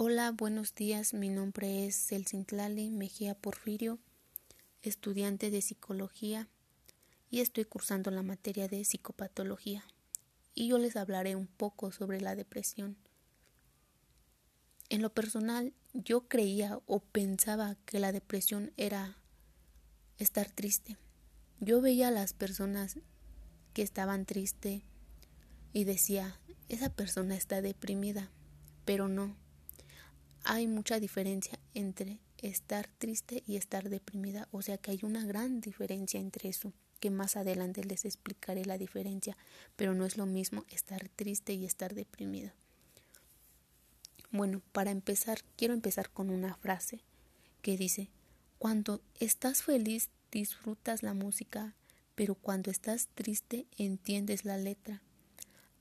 Hola, buenos días. Mi nombre es Celcintlali Mejía Porfirio, estudiante de psicología y estoy cursando la materia de psicopatología. Y yo les hablaré un poco sobre la depresión. En lo personal, yo creía o pensaba que la depresión era estar triste. Yo veía a las personas que estaban tristes y decía, esa persona está deprimida, pero no hay mucha diferencia entre estar triste y estar deprimida, o sea que hay una gran diferencia entre eso, que más adelante les explicaré la diferencia, pero no es lo mismo estar triste y estar deprimido. Bueno, para empezar, quiero empezar con una frase que dice, cuando estás feliz disfrutas la música, pero cuando estás triste entiendes la letra.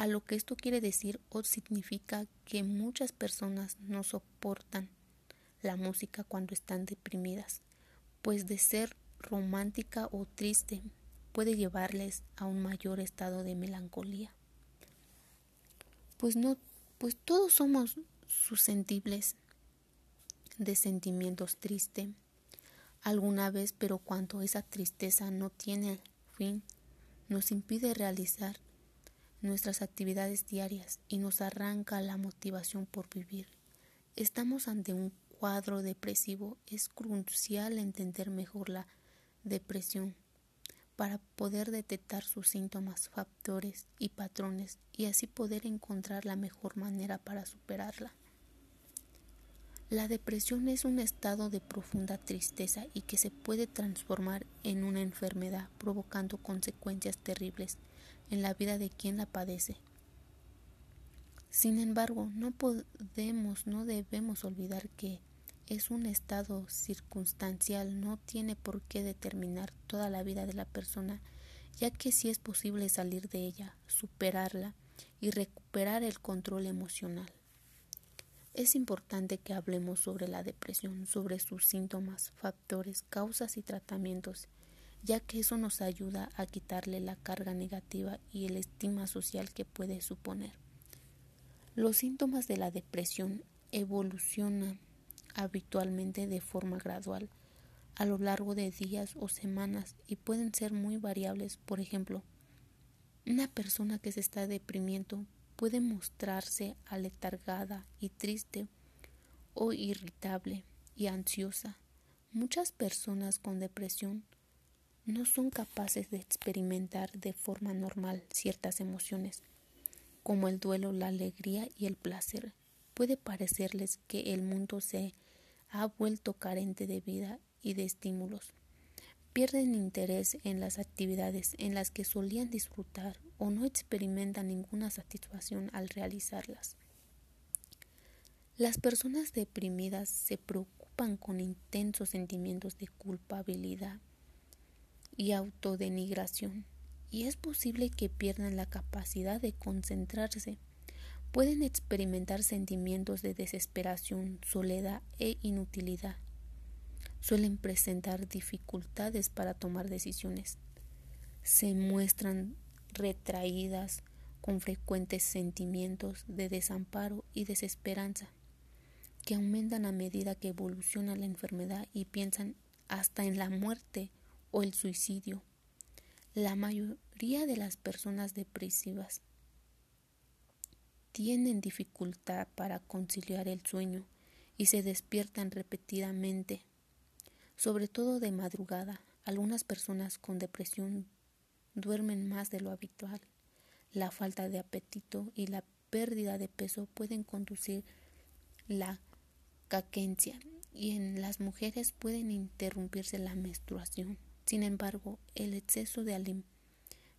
A lo que esto quiere decir o significa que muchas personas no soportan la música cuando están deprimidas, pues de ser romántica o triste puede llevarles a un mayor estado de melancolía. Pues no, pues todos somos susceptibles de sentimientos tristes alguna vez, pero cuando esa tristeza no tiene fin, nos impide realizar nuestras actividades diarias y nos arranca la motivación por vivir. Estamos ante un cuadro depresivo. Es crucial entender mejor la depresión para poder detectar sus síntomas, factores y patrones y así poder encontrar la mejor manera para superarla. La depresión es un estado de profunda tristeza y que se puede transformar en una enfermedad provocando consecuencias terribles en la vida de quien la padece. Sin embargo, no podemos, no debemos olvidar que es un estado circunstancial, no tiene por qué determinar toda la vida de la persona, ya que sí es posible salir de ella, superarla y recuperar el control emocional. Es importante que hablemos sobre la depresión, sobre sus síntomas, factores, causas y tratamientos, ya que eso nos ayuda a quitarle la carga negativa y el estima social que puede suponer. Los síntomas de la depresión evolucionan habitualmente de forma gradual a lo largo de días o semanas y pueden ser muy variables. Por ejemplo, una persona que se está deprimiendo puede mostrarse aletargada y triste o irritable y ansiosa. Muchas personas con depresión no son capaces de experimentar de forma normal ciertas emociones, como el duelo, la alegría y el placer. Puede parecerles que el mundo se ha vuelto carente de vida y de estímulos. Pierden interés en las actividades en las que solían disfrutar o no experimentan ninguna satisfacción al realizarlas. Las personas deprimidas se preocupan con intensos sentimientos de culpabilidad y autodenigración, y es posible que pierdan la capacidad de concentrarse. Pueden experimentar sentimientos de desesperación, soledad e inutilidad. Suelen presentar dificultades para tomar decisiones. Se muestran retraídas con frecuentes sentimientos de desamparo y desesperanza que aumentan a medida que evoluciona la enfermedad y piensan hasta en la muerte o el suicidio. La mayoría de las personas depresivas tienen dificultad para conciliar el sueño y se despiertan repetidamente, sobre todo de madrugada. Algunas personas con depresión duermen más de lo habitual. La falta de apetito y la pérdida de peso pueden conducir la caquencia y en las mujeres pueden interrumpirse la menstruación. Sin embargo, el exceso de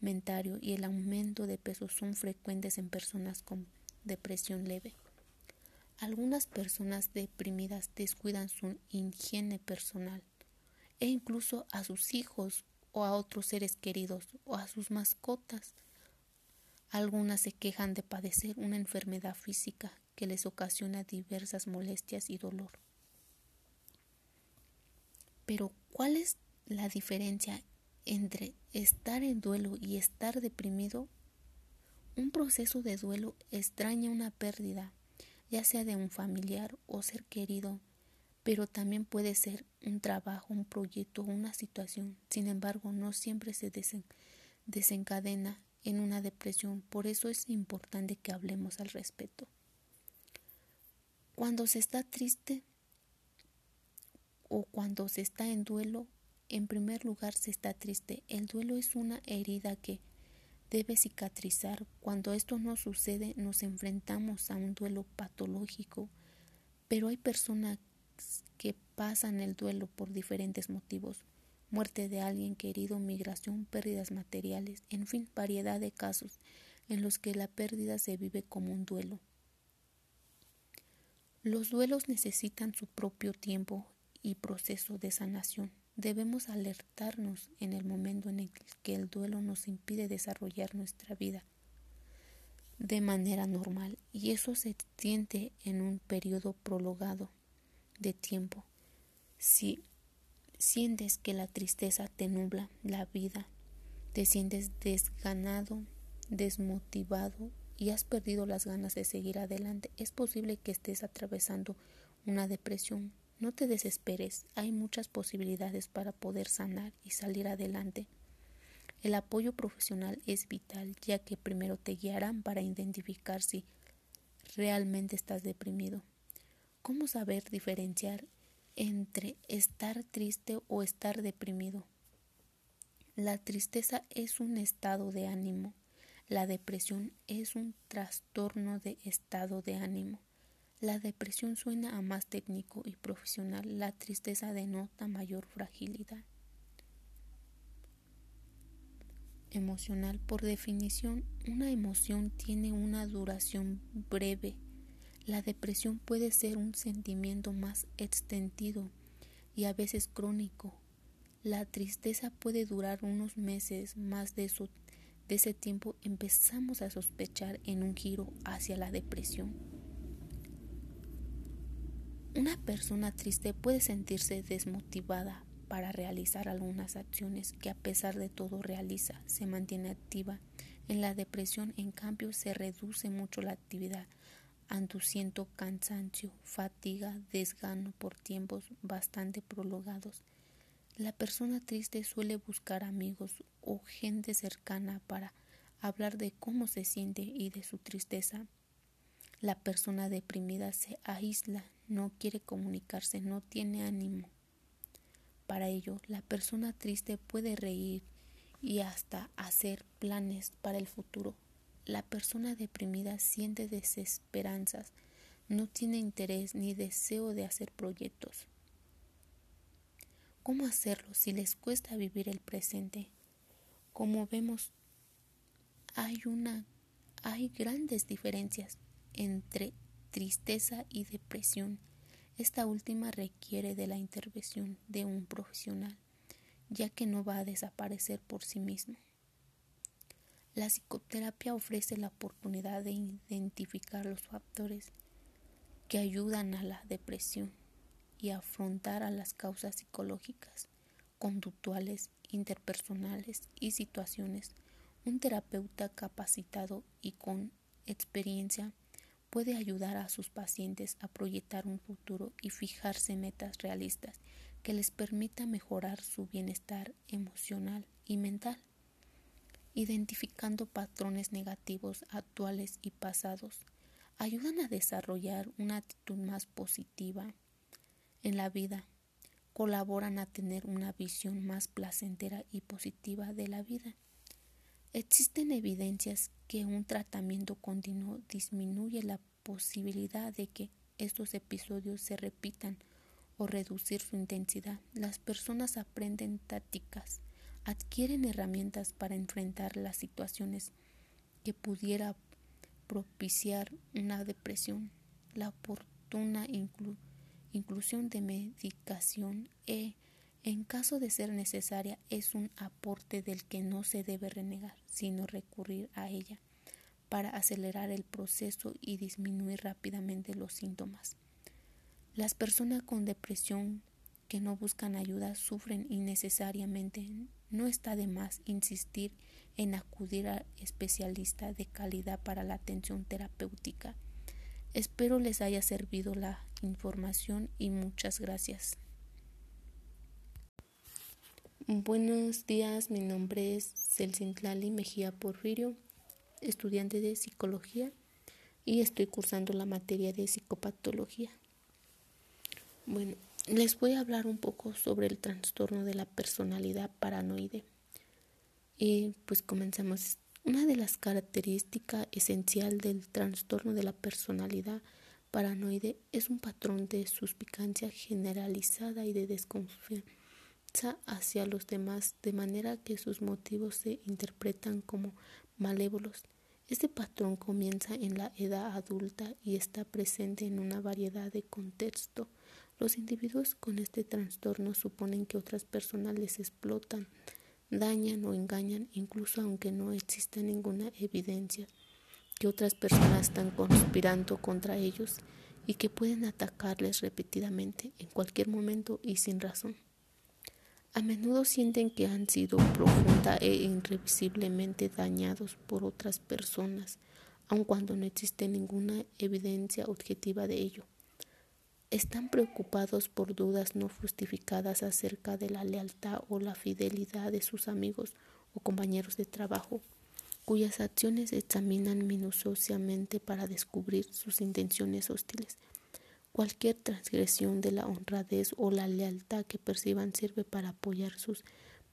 alimentario y el aumento de peso son frecuentes en personas con depresión leve. Algunas personas deprimidas descuidan su higiene personal e incluso a sus hijos o a otros seres queridos o a sus mascotas. Algunas se quejan de padecer una enfermedad física que les ocasiona diversas molestias y dolor. Pero, ¿cuál es la diferencia entre estar en duelo y estar deprimido, un proceso de duelo extraña una pérdida ya sea de un familiar o ser querido, pero también puede ser un trabajo, un proyecto una situación. Sin embargo, no siempre se desencadena en una depresión, por eso es importante que hablemos al respecto. Cuando se está triste o cuando se está en duelo, en primer lugar se está triste. El duelo es una herida que debe cicatrizar. Cuando esto no sucede, nos enfrentamos a un duelo patológico, pero hay personas que pasan el duelo por diferentes motivos. Muerte de alguien querido, migración, pérdidas materiales, en fin, variedad de casos en los que la pérdida se vive como un duelo. Los duelos necesitan su propio tiempo y proceso de sanación. Debemos alertarnos en el momento en el que el duelo nos impide desarrollar nuestra vida de manera normal y eso se extiende en un periodo prolongado de tiempo. Si sientes que la tristeza te nubla la vida, te sientes desganado, desmotivado y has perdido las ganas de seguir adelante, es posible que estés atravesando una depresión no te desesperes, hay muchas posibilidades para poder sanar y salir adelante. El apoyo profesional es vital, ya que primero te guiarán para identificar si realmente estás deprimido. ¿Cómo saber diferenciar entre estar triste o estar deprimido? La tristeza es un estado de ánimo. La depresión es un trastorno de estado de ánimo. La depresión suena a más técnico y profesional, la tristeza denota mayor fragilidad. Emocional, por definición, una emoción tiene una duración breve. La depresión puede ser un sentimiento más extendido y a veces crónico. La tristeza puede durar unos meses, más de, ese tiempo empezamos a sospechar en un giro hacia la depresión. Una persona triste puede sentirse desmotivada para realizar algunas acciones que a pesar de todo realiza, se mantiene activa. En la depresión, en cambio, se reduce mucho la actividad, anduciendo cansancio, fatiga, desgano por tiempos bastante prolongados. La persona triste suele buscar amigos o gente cercana para hablar de cómo se siente y de su tristeza. La persona deprimida se aísla, no quiere comunicarse, no tiene ánimo. Para ello, la persona triste puede reír y hasta hacer planes para el futuro. La persona deprimida siente desesperanzas, no tiene interés ni deseo de hacer proyectos. ¿Cómo hacerlo si les cuesta vivir el presente? Como vemos, hay una hay grandes diferencias entre tristeza y depresión. Esta última requiere de la intervención de un profesional, ya que no va a desaparecer por sí mismo. La psicoterapia ofrece la oportunidad de identificar los factores que ayudan a la depresión y afrontar a las causas psicológicas, conductuales, interpersonales y situaciones. Un terapeuta capacitado y con experiencia puede ayudar a sus pacientes a proyectar un futuro y fijarse metas realistas que les permita mejorar su bienestar emocional y mental, identificando patrones negativos actuales y pasados. Ayudan a desarrollar una actitud más positiva en la vida, colaboran a tener una visión más placentera y positiva de la vida. Existen evidencias que un tratamiento continuo disminuye la posibilidad de que estos episodios se repitan o reducir su intensidad. Las personas aprenden tácticas, adquieren herramientas para enfrentar las situaciones que pudiera propiciar una depresión. La oportuna inclusión de medicación e en caso de ser necesaria, es un aporte del que no se debe renegar, sino recurrir a ella para acelerar el proceso y disminuir rápidamente los síntomas. Las personas con depresión que no buscan ayuda sufren innecesariamente. No está de más insistir en acudir a especialistas de calidad para la atención terapéutica. Espero les haya servido la información y muchas gracias. Buenos días, mi nombre es Celcintlali Mejía Porfirio, estudiante de psicología y estoy cursando la materia de psicopatología. Bueno, les voy a hablar un poco sobre el trastorno de la personalidad paranoide. Y pues comenzamos. Una de las características esenciales del trastorno de la personalidad paranoide es un patrón de suspicacia generalizada y de desconfianza hacia los demás, de manera que sus motivos se interpretan como malévolos. Este patrón comienza en la edad adulta y está presente en una variedad de contextos. Los individuos con este trastorno suponen que otras personas les explotan, dañan o engañan, incluso aunque no exista ninguna evidencia que otras personas están conspirando contra ellos y que pueden atacarles repetidamente en cualquier momento y sin razón. A menudo sienten que han sido profunda e irrevisiblemente dañados por otras personas, aun cuando no existe ninguna evidencia objetiva de ello. Están preocupados por dudas no justificadas acerca de la lealtad o la fidelidad de sus amigos o compañeros de trabajo, cuyas acciones examinan minuciosamente para descubrir sus intenciones hostiles Cualquier transgresión de la honradez o la lealtad que perciban sirve para apoyar sus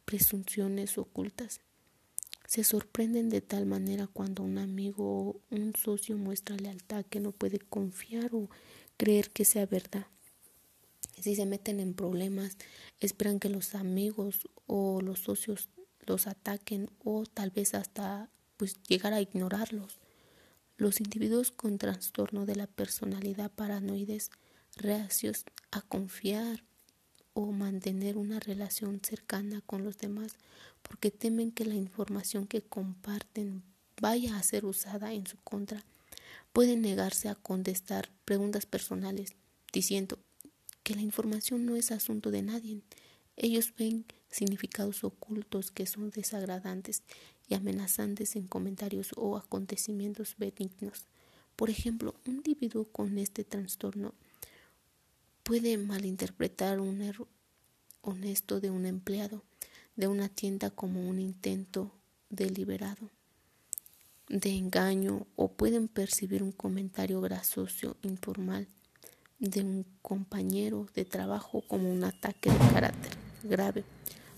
presunciones ocultas. Se sorprenden de tal manera cuando un amigo o un socio muestra lealtad que no puede confiar o creer que sea verdad. Si se meten en problemas, esperan que los amigos o los socios los ataquen o tal vez hasta pues llegar a ignorarlos. Los individuos con trastorno de la personalidad paranoides reacios a confiar o mantener una relación cercana con los demás porque temen que la información que comparten vaya a ser usada en su contra. Pueden negarse a contestar preguntas personales diciendo que la información no es asunto de nadie. Ellos ven significados ocultos que son desagradantes y amenazantes en comentarios o acontecimientos benignos. Por ejemplo, un individuo con este trastorno puede malinterpretar un error honesto de un empleado de una tienda como un intento deliberado de engaño o pueden percibir un comentario gracioso informal de un compañero de trabajo como un ataque de carácter grave.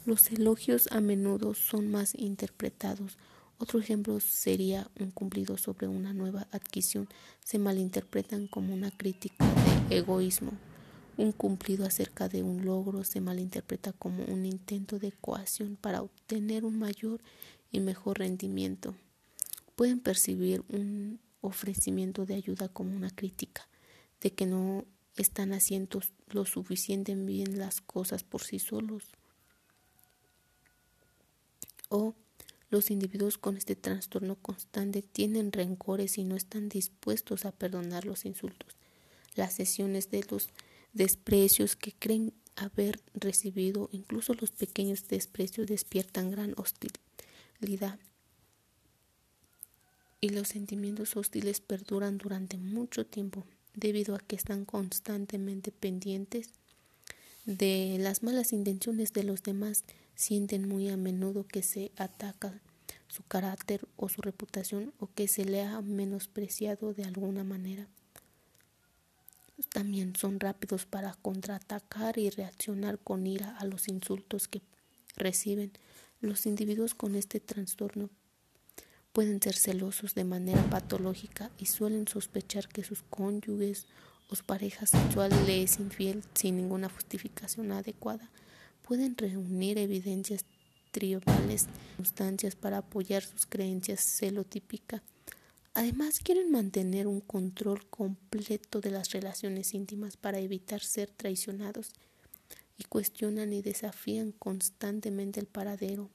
Los elogios a menudo son más interpretados. Otro ejemplo sería un cumplido sobre una nueva adquisición. Se malinterpretan como una crítica de egoísmo. Un cumplido acerca de un logro se malinterpreta como un intento de coacción para obtener un mayor y mejor rendimiento. Pueden percibir un ofrecimiento de ayuda como una crítica de que no están haciendo lo suficiente bien las cosas por sí solos o los individuos con este trastorno constante tienen rencores y no están dispuestos a perdonar los insultos, las sesiones de los desprecios que creen haber recibido, incluso los pequeños desprecios despiertan gran hostilidad y los sentimientos hostiles perduran durante mucho tiempo debido a que están constantemente pendientes de las malas intenciones de los demás sienten muy a menudo que se ataca su carácter o su reputación o que se le ha menospreciado de alguna manera. También son rápidos para contraatacar y reaccionar con ira a los insultos que reciben. Los individuos con este trastorno pueden ser celosos de manera patológica y suelen sospechar que sus cónyuges o su pareja sexual le es infiel sin ninguna justificación adecuada pueden reunir evidencias tribales, circunstancias para apoyar sus creencias celotípicas. Además, quieren mantener un control completo de las relaciones íntimas para evitar ser traicionados y cuestionan y desafían constantemente el paradero,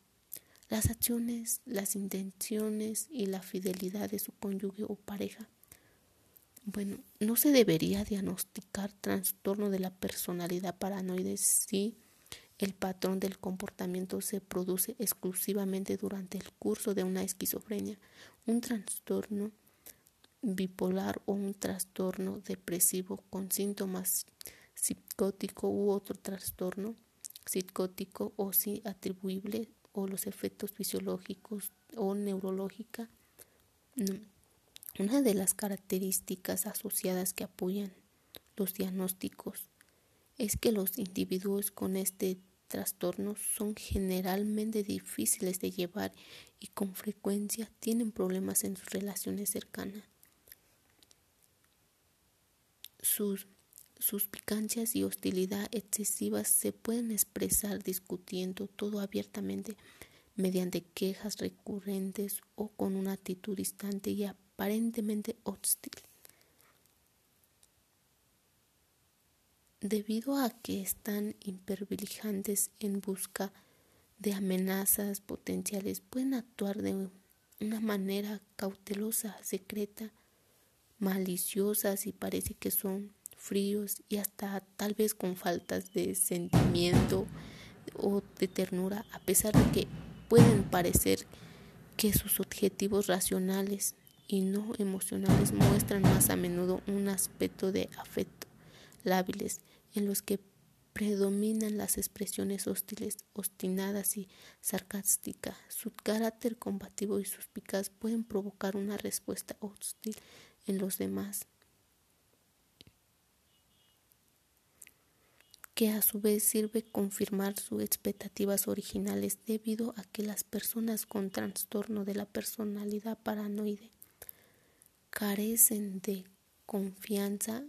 las acciones, las intenciones y la fidelidad de su cónyuge o pareja. Bueno, no se debería diagnosticar trastorno de la personalidad paranoide si el patrón del comportamiento se produce exclusivamente durante el curso de una esquizofrenia, un trastorno bipolar o un trastorno depresivo con síntomas psicótico u otro trastorno psicótico o si atribuible o los efectos fisiológicos o neurológica. Una de las características asociadas que apoyan los diagnósticos es que los individuos con este trastorno son generalmente difíciles de llevar y con frecuencia tienen problemas en sus relaciones cercanas. Sus suspicacias y hostilidad excesivas se pueden expresar discutiendo todo abiertamente mediante quejas recurrentes o con una actitud distante y aparentemente hostil. Debido a que están impervigilantes en busca de amenazas potenciales, pueden actuar de una manera cautelosa, secreta, maliciosa y parece que son fríos y hasta tal vez con faltas de sentimiento o de ternura, a pesar de que pueden parecer que sus objetivos racionales y no emocionales muestran más a menudo un aspecto de afecto en los que predominan las expresiones hostiles, obstinadas y sarcásticas. Su carácter combativo y suspicaz pueden provocar una respuesta hostil en los demás. que a su vez sirve confirmar sus expectativas originales debido a que las personas con trastorno de la personalidad paranoide carecen de confianza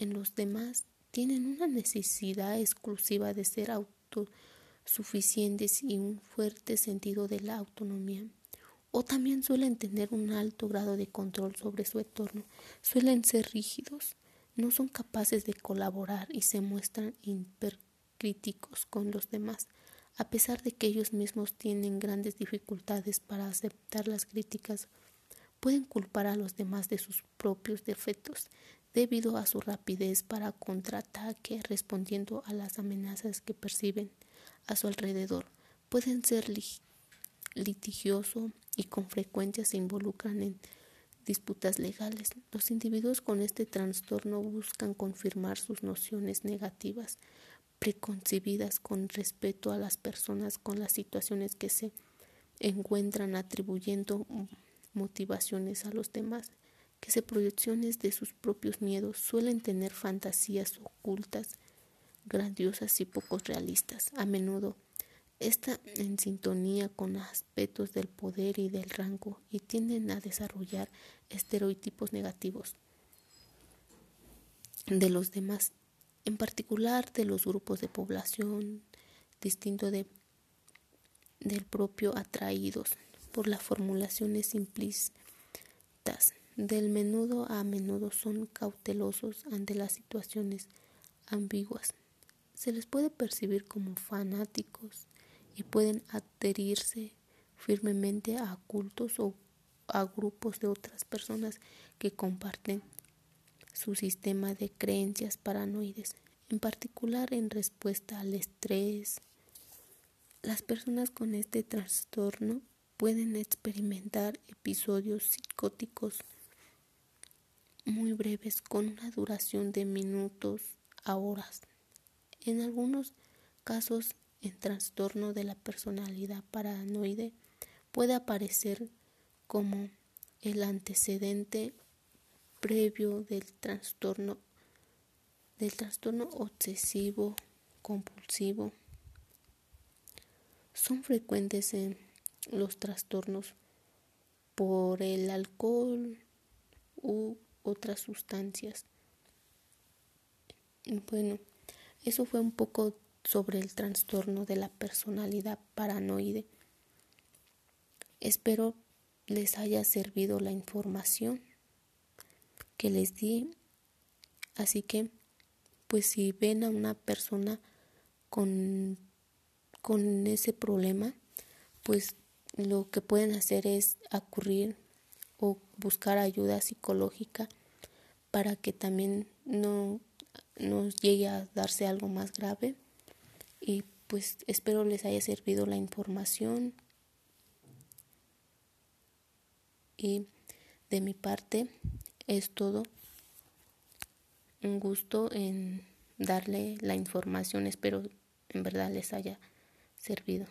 en los demás, tienen una necesidad exclusiva de ser autosuficientes y un fuerte sentido de la autonomía. O también suelen tener un alto grado de control sobre su entorno, suelen ser rígidos, no son capaces de colaborar y se muestran hipercríticos con los demás, a pesar de que ellos mismos tienen grandes dificultades para aceptar las críticas, pueden culpar a los demás de sus propios defectos debido a su rapidez para contraataque respondiendo a las amenazas que perciben a su alrededor. Pueden ser litigiosos y con frecuencia se involucran en disputas legales. Los individuos con este trastorno buscan confirmar sus nociones negativas, preconcebidas con respecto a las personas con las situaciones que se encuentran atribuyendo motivaciones a los demás, que se proyecciones de sus propios miedos suelen tener fantasías ocultas, grandiosas y poco realistas. A menudo está en sintonía con aspectos del poder y del rango y tienden a desarrollar estereotipos negativos de los demás, en particular de los grupos de población distinto de, del propio atraídos por las formulaciones simplistas. Del menudo a menudo son cautelosos ante las situaciones ambiguas. Se les puede percibir como fanáticos y pueden adherirse firmemente a cultos o a grupos de otras personas que comparten su sistema de creencias paranoides, en particular en respuesta al estrés. Las personas con este trastorno pueden experimentar episodios psicóticos muy breves con una duración de minutos a horas. En algunos casos el trastorno de la personalidad paranoide puede aparecer como el antecedente previo del trastorno del trastorno obsesivo compulsivo son frecuentes en los trastornos por el alcohol u otras sustancias. Bueno, eso fue un poco sobre el trastorno de la personalidad paranoide. Espero les haya servido la información que les di. Así que, pues si ven a una persona con, con ese problema, pues lo que pueden hacer es acudir o buscar ayuda psicológica para que también no nos llegue a darse algo más grave y pues espero les haya servido la información y de mi parte es todo. Un gusto en darle la información, espero en verdad les haya servido.